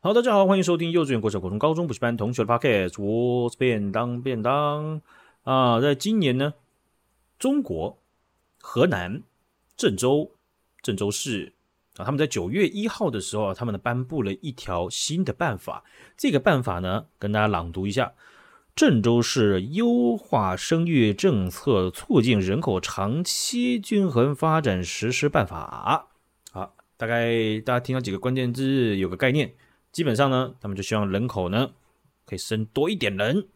好，大家好，欢迎收听幼稚园、国小、国中、高中补习班同学的 Podcast。我便当便当啊，在今年呢，中国河南郑州郑州市啊，他们在九月一号的时候啊，他们呢颁布了一条新的办法。这个办法呢，跟大家朗读一下：郑州市优化生育政策，促进人口长期均衡发展实施办法。好，大概大家听到几个关键字，有个概念。基本上呢，他们就希望人口呢可以生多一点人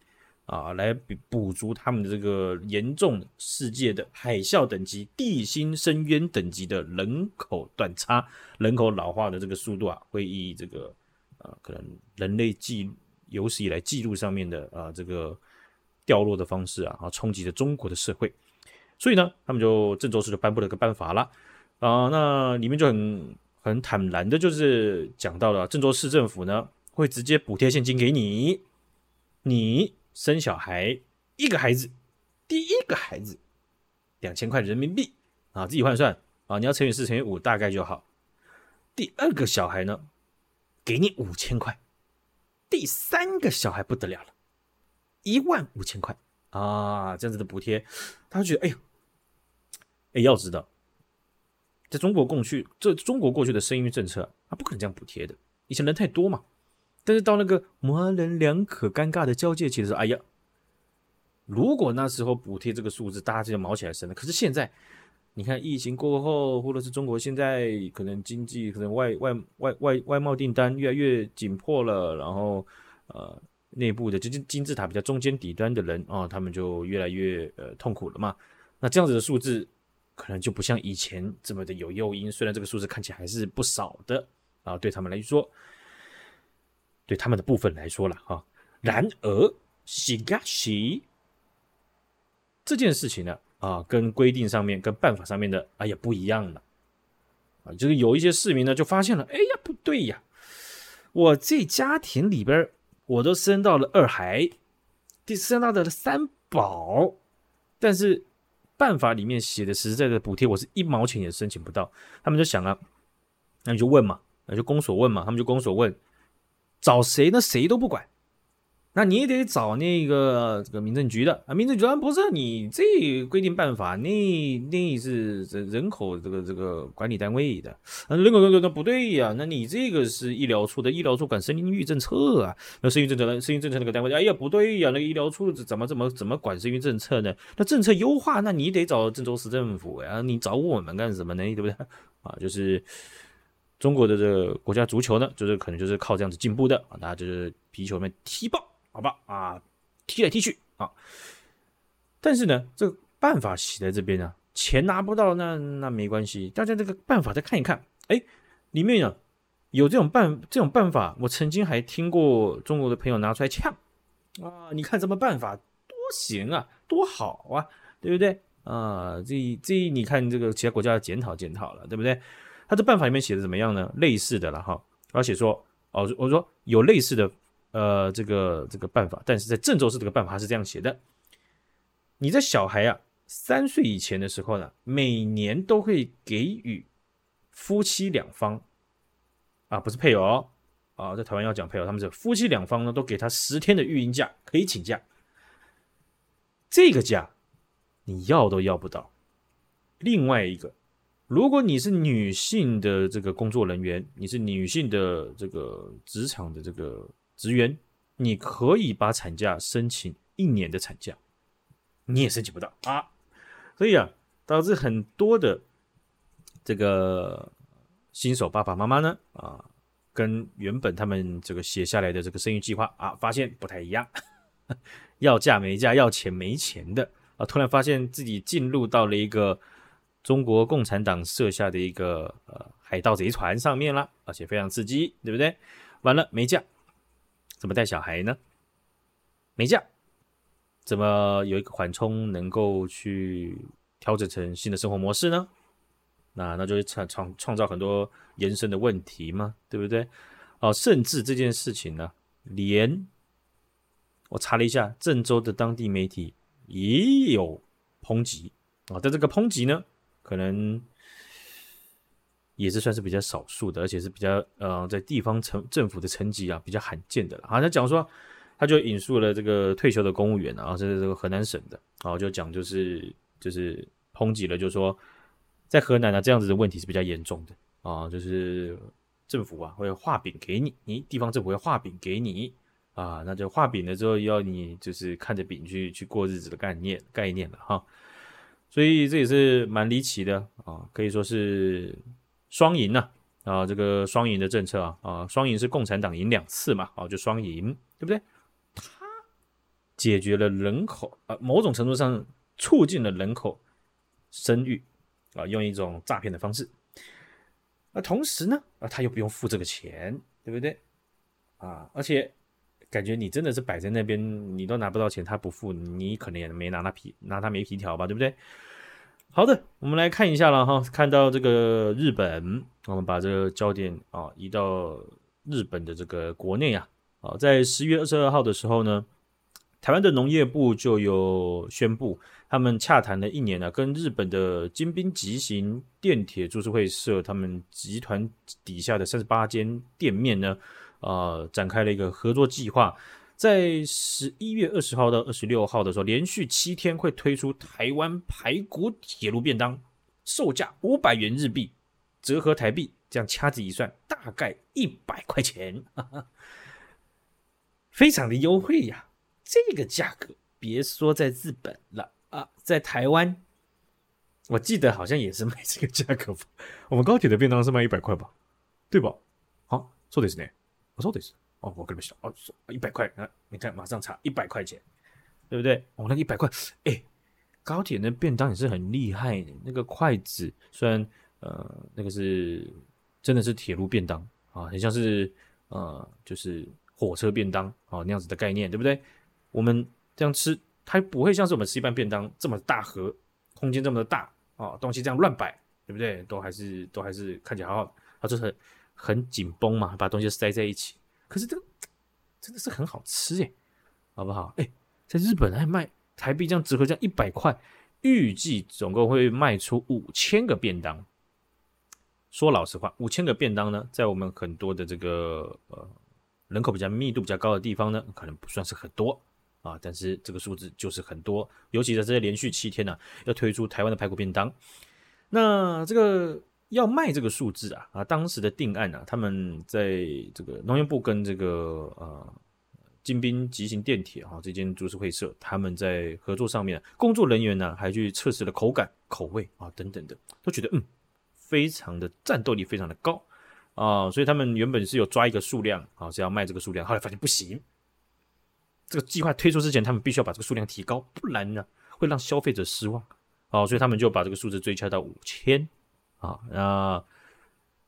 啊，来补足他们的这个严重世界的海啸等级、地心深渊等级的人口断差，人口老化的这个速度啊，会以这个呃可能人类记有史以来记录上面的啊这个掉落的方式啊，啊冲击着中国的社会。所以呢，他们就郑州市就颁布了个办法了啊，那里面就很。很坦然的，就是讲到了郑州市政府呢，会直接补贴现金给你，你生小孩一个孩子，第一个孩子两千块人民币啊，自己换算啊，你要乘以四乘以五大概就好。第二个小孩呢，给你五千块，第三个小孩不得了了，一万五千块啊，这样子的补贴，他觉得哎呦，哎要知道。在中国过去，这中国过去的生育政策，他不可能这样补贴的。以前人太多嘛，但是到那个模棱两可、尴尬的交界期的时候，哎呀，如果那时候补贴这个数字，大家就毛起来生了。可是现在，你看疫情过后，或者是中国现在可能经济可能外外外外外贸订单越来越紧迫了，然后呃，内部的就金金字塔比较中间底端的人啊、他们就越来越呃痛苦了嘛。那这样子的数字。可能就不像以前这么的有诱因，虽然这个数字看起来还是不少的啊，对他们来说，对他们的部分来说了哈。然而，西嘎西这件事情呢啊，跟规定上面、跟办法上面的啊也不一样了啊，就是有一些市民呢就发现了，哎呀不对呀，我这家庭里边我都生到了二孩，第生到的三宝，但是。办法里面写的实在的补贴，我是一毛钱也申请不到。他们就想啊，那你就问嘛，那就公所问嘛，他们就公所问，找谁呢？谁都不管。那你也得找那个这个民政局的啊，民政局啊，不是你这规定办法，那那是人人口这个这个管理单位的，啊，人口人口那不对呀，那你这个是医疗处的，医疗处管生育政策啊，那生育政策呢，生育政策那个单位，哎呀不对呀，那个医疗处怎么怎么怎么管生育政策呢？那政策优化，那你得找郑州市政府呀，你找我们干什么呢？对不对？啊，就是中国的这个国家足球呢，就是可能就是靠这样子进步的啊，大家就是皮球里面踢爆。好吧，啊，踢来踢去啊，但是呢，这个办法写在这边呢，钱拿不到，那那没关系，大家这个办法再看一看，哎，里面呢有这种办这种办法，我曾经还听过中国的朋友拿出来呛啊，你看什么办法多行啊，多好啊，对不对啊？这这你看这个其他国家要检讨检讨了，对不对？他这办法里面写的怎么样呢？类似的了哈，而且说哦，我说有类似的。呃，这个这个办法，但是在郑州市这个办法是这样写的：你在小孩啊三岁以前的时候呢，每年都会给予夫妻两方啊，不是配偶啊，在台湾要讲配偶，他们是夫妻两方呢都给他十天的育婴假，可以请假。这个假你要都要不到。另外一个，如果你是女性的这个工作人员，你是女性的这个职场的这个。职员，你可以把产假申请一年的产假，你也申请不到啊。所以啊，导致很多的这个新手爸爸妈妈呢，啊，跟原本他们这个写下来的这个生育计划啊，发现不太一样，要假没假，要钱没钱的啊，突然发现自己进入到了一个中国共产党设下的一个呃海盗贼船上面了，而且非常刺激，对不对？完了没假。怎么带小孩呢？没假，怎么有一个缓冲能够去调整成新的生活模式呢？那那就会创创创造很多延伸的问题嘛，对不对？哦，甚至这件事情呢，连我查了一下，郑州的当地媒体也有抨击啊，但这个抨击呢，可能也是算是比较少数的，而且是比较呃在地方城政府的层级啊比较罕见的了。好，他讲说，他就引述了这个退休的公务员啊，这是这个河南省的，然后就讲就是就是抨击了，就是说在河南啊这样子的问题是比较严重的啊，就是政府啊会画饼给你，你地方政府会画饼给你啊，那就画饼了之后要你就是看着饼去去过日子的概念概念了哈，所以这也是蛮离奇的啊，可以说是。双赢呐啊，这个双赢的政策啊啊，双赢是共产党赢两次嘛，啊就双赢，对不对？它解决了人口啊，某种程度上促进了人口生育啊，用一种诈骗的方式。那同时呢啊，他又不用付这个钱，对不对？啊，而且感觉你真的是摆在那边，你都拿不到钱，他不付，你可能也没拿他皮，拿他没皮条吧，对不对？好的，我们来看一下了哈，看到这个日本，我们把这个焦点啊移到日本的这个国内啊，啊，在十月二十二号的时候呢，台湾的农业部就有宣布，他们洽谈了一年了，跟日本的京滨急行电铁株式会社他们集团底下的三十八间店面呢，啊，展开了一个合作计划。在十一月二十号到二十六号的时候，连续七天会推出台湾排骨铁路便当，售价五百元日币，折合台币，这样掐指一算，大概一百块钱，非常的优惠呀！这个价格，别说在日本了啊，在台湾，我记得好像也是卖这个价格吧？我们高铁的便当是卖一百块吧？对吧？好，说的是呢，我说的是。哦，我跟你们说，哦，一百块啊！你看，马上差一百块钱，对不对？哦，那个一百块，哎，高铁那便当也是很厉害的。那个筷子虽然呃，那个是真的是铁路便当啊，很像是呃，就是火车便当啊那样子的概念，对不对？我们这样吃，它不会像是我们吃一般便当这么大盒，空间这么的大啊，东西这样乱摆，对不对？都还是都还是看起来好好，它，就是很紧绷嘛，把东西塞在一起。可是这个 真的是很好吃耶，好不好？哎，在日本还卖台币这样折合这样一百块，预计总共会卖出五千个便当。说老实话，五千个便当呢，在我们很多的这个呃人口比较密度比较高的地方呢，可能不算是很多啊，但是这个数字就是很多，尤其在这些连续七天呢，要推出台湾的排骨便当，那这个。要卖这个数字啊啊！当时的定案啊，他们在这个农业部跟这个呃京滨急行电铁哈这间株式会社，他们在合作上面，工作人员呢还去测试了口感、口味啊等等的，都觉得嗯非常的战斗力非常的高啊，所以他们原本是有抓一个数量啊是要卖这个数量，后来发现不行，这个计划推出之前，他们必须要把这个数量提高，不然呢会让消费者失望啊，所以他们就把这个数字追加到五千。啊，那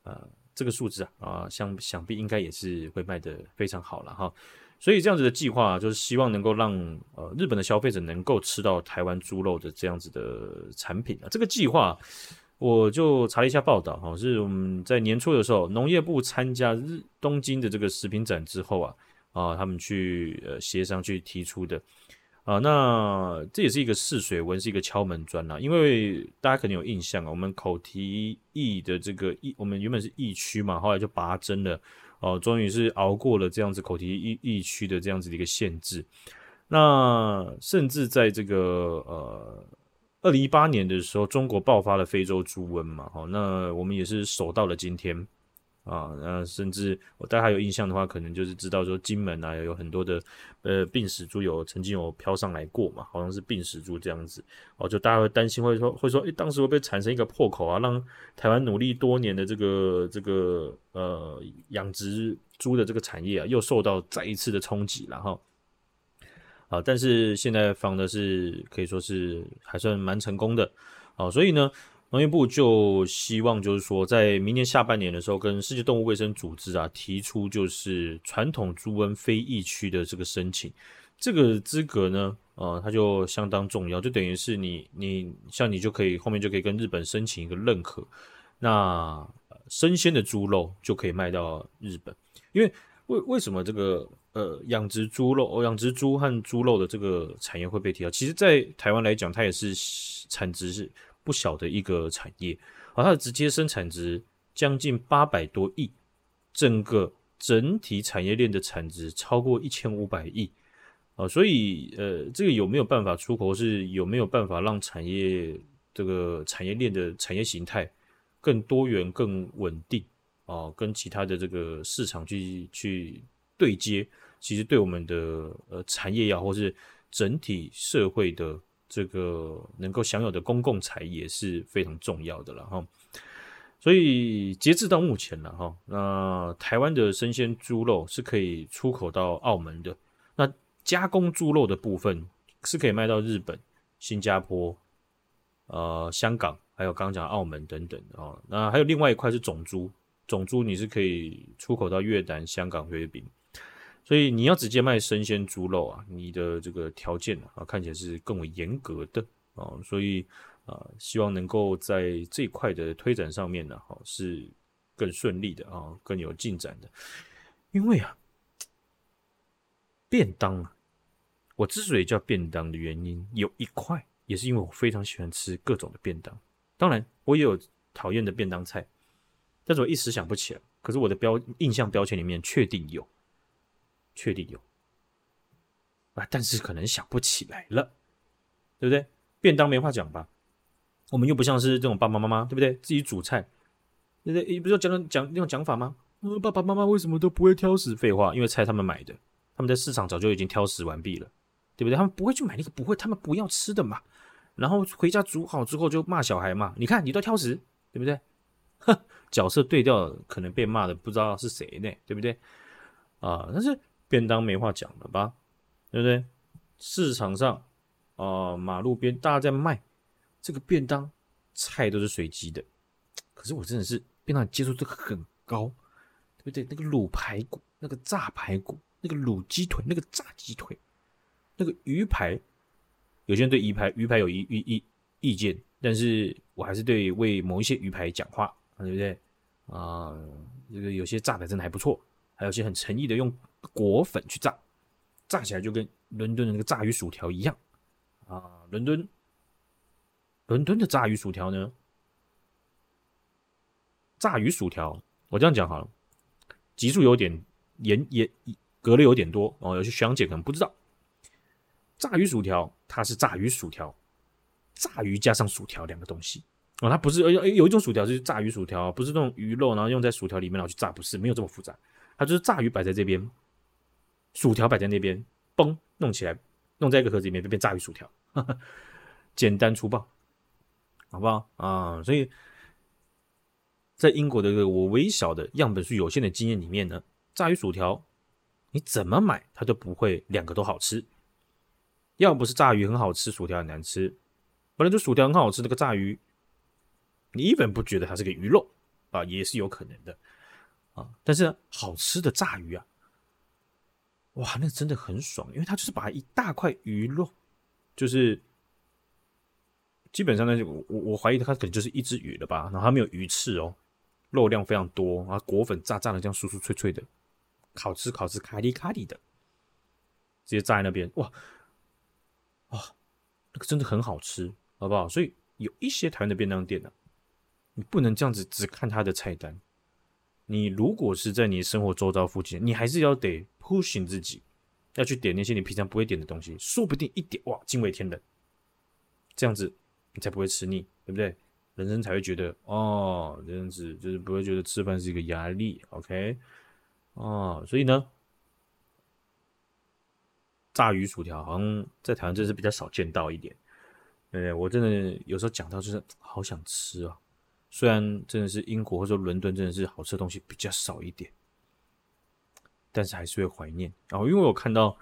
呃，这个数字啊，啊，想想必应该也是会卖得非常好了哈。所以这样子的计划就是希望能够让呃日本的消费者能够吃到台湾猪肉的这样子的产品啊。这个计划我就查了一下报道哈，是我们在年初的时候，农业部参加日东京的这个食品展之后啊，啊，他们去呃协商去提出的。啊，那这也是一个试水温，是一个敲门砖啦。因为大家可能有印象啊，我们口蹄疫的这个疫，我们原本是疫区嘛，后来就拔针了，哦，终于是熬过了这样子口蹄疫疫区的这样子的一个限制。那甚至在这个呃二零一八年的时候，中国爆发了非洲猪瘟嘛，哦，那我们也是守到了今天。啊，那甚至我大家有印象的话，可能就是知道说金门啊有很多的呃病死猪有曾经有飘上来过嘛，好像是病死猪这样子，哦，就大家会担心会说会说，诶、当时会不会产生一个破口啊，让台湾努力多年的这个这个呃养殖猪的这个产业啊，又受到再一次的冲击了哈。啊，但是现在防的是可以说是还算蛮成功的，啊，所以呢。农业部就希望，就是说，在明年下半年的时候，跟世界动物卫生组织啊提出，就是传统猪瘟非疫区的这个申请，这个资格呢，呃，它就相当重要，就等于是你，你像你就可以后面就可以跟日本申请一个认可，那生鲜的猪肉就可以卖到日本，因为为为什么这个呃养殖猪肉、养殖猪和猪肉的这个产业会被提到？其实，在台湾来讲，它也是产值是。不小的一个产业，而它的直接生产值将近八百多亿，整个整体产业链的产值超过一千五百亿啊，所以呃，这个有没有办法出口，是有没有办法让产业这个产业链的产业形态更多元、更稳定啊，跟其他的这个市场去去对接，其实对我们的呃产业呀，或是整体社会的。这个能够享有的公共财也是非常重要的了哈，所以截至到目前了哈，那台湾的生鲜猪肉是可以出口到澳门的，那加工猪肉的部分是可以卖到日本、新加坡、呃香港，还有刚刚讲澳门等等啊，那还有另外一块是种猪，种猪你是可以出口到越南、香港、菲律宾。所以你要直接卖生鲜猪肉啊，你的这个条件啊看起来是更为严格的啊，所以啊希望能够在这一块的推展上面呢，哈是更顺利的啊，更有进展的。因为啊，便当啊，我之所以叫便当的原因有一块，也是因为我非常喜欢吃各种的便当。当然，我也有讨厌的便当菜，但是我一时想不起来。可是我的标印象标签里面确定有。确定有啊，但是可能想不起来了，对不对？便当没话讲吧？我们又不像是这种爸爸妈妈，对不对？自己煮菜，对不对？你不是要讲讲那种讲法吗？呃，爸爸妈妈为什么都不会挑食？废话，因为菜他们买的，他们在市场早就已经挑食完毕了，对不对？他们不会去买那个不会，他们不要吃的嘛。然后回家煮好之后就骂小孩嘛，你看你都挑食，对不对？哼，角色对调，可能被骂的不知道是谁呢，对不对？啊，但是。便当没话讲了吧，对不对？市场上啊、马路边大家在卖这个便当，菜都是随机的。可是我真的是便当接受度很高，对不对？那个卤排骨，那个炸排骨，那个卤鸡腿，那个炸鸡腿，那个鱼排，有些人对鱼排鱼排有意意意意见，但是我还是对为某一些鱼排讲话，对不对？啊、这个有些炸的真的还不错，还有些很诚意的用。裹粉去炸，炸起来就跟伦敦的那个炸鱼薯条一样啊！伦敦，伦敦的炸鱼薯条呢？炸鱼薯条，我这样讲好了，集数有点严严隔了有点多哦，有些学长姐可能不知道，炸鱼薯条它是炸鱼薯条，炸鱼加上薯条两个东西哦，它不是有有一种薯条是炸鱼薯条，不是那种鱼肉然后用在薯条里面然后去炸，不是没有这么复杂，它就是炸鱼摆在这边。薯条摆在那边，嘣，弄起来，弄在一个盒子里面，变变炸鱼薯条，简单粗暴，好不好啊？所以，在英国的这个我微小的样本数有限的经验里面呢，炸鱼薯条你怎么买它都不会两个都好吃，要不是炸鱼很好吃，薯条很难吃，本来就薯条很好吃，那个炸鱼你一本不觉得它是个鱼肉啊，也是有可能的啊。但是，好吃的炸鱼啊。哇，那真的很爽，因为它就是把一大块鱼肉，就是基本上呢，我我怀疑它可能就是一只鱼了吧，然后它没有鱼翅哦，肉量非常多，然后裹粉炸炸的这样酥酥脆脆的，烤吃烤吃卡里卡里的，直接炸在那边，哇哇，那个真的很好吃，好不好？所以有一些台湾的便当店呢、啊，你不能这样子只看它的菜单，你如果是在你生活周遭附近，你还是要得。pushing 自己要去点那些你平常不会点的东西，说不定一点哇惊为天人，这样子你才不会吃腻，对不对？人生才会觉得哦，这样子就是不会觉得吃饭是一个压力，OK？哦，所以呢，炸鱼薯条好像在台湾真是比较少见到一点，对不对？我真的有时候讲到就是好想吃啊，虽然真的是英国或者伦敦真的是好吃的东西比较少一点。但是还是会怀念，然后因为我看到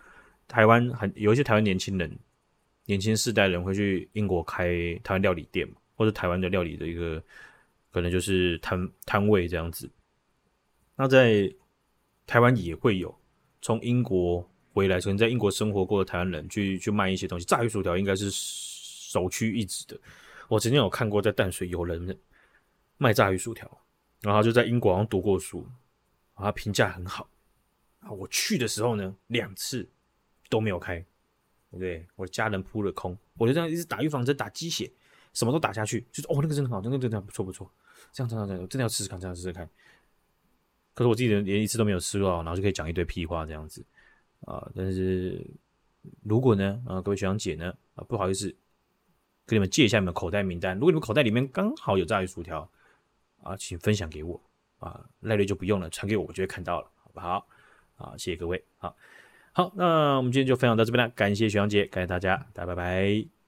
台湾很有一些台湾年轻人，年轻世代人会去英国开台湾料理店，或者台湾的料理的一个可能就是摊摊位这样子。那在台湾也会有从英国回来，曾经在英国生活过的台湾人去去卖一些东西，炸鱼薯条应该是首屈一指的。我曾经有看过在淡水有人卖炸鱼薯条，然后就在英国好像读过书，然后评价很好。啊，我去的时候呢，两次都没有开，对不对？我的家人扑了空，我就这样一直打预防针，打鸡血，什么都打下去，就是哦，那个真的很好，那个真的不错不错。这样这样这样，真的要试试看，这样试试看。可是我自己连一次都没有吃过，然后就可以讲一堆屁话这样子啊！但是如果呢，啊，各位学长姐呢，啊，不好意思，跟你们借一下你们口袋名单。如果你们口袋里面刚好有炸鱼薯条啊，请分享给我啊，赖瑞就不用了，传给我，我就会看到了，好不好？啊，谢谢各位，好，好，那我们今天就分享到这边了，感谢学阳姐，感谢大家，大家拜拜。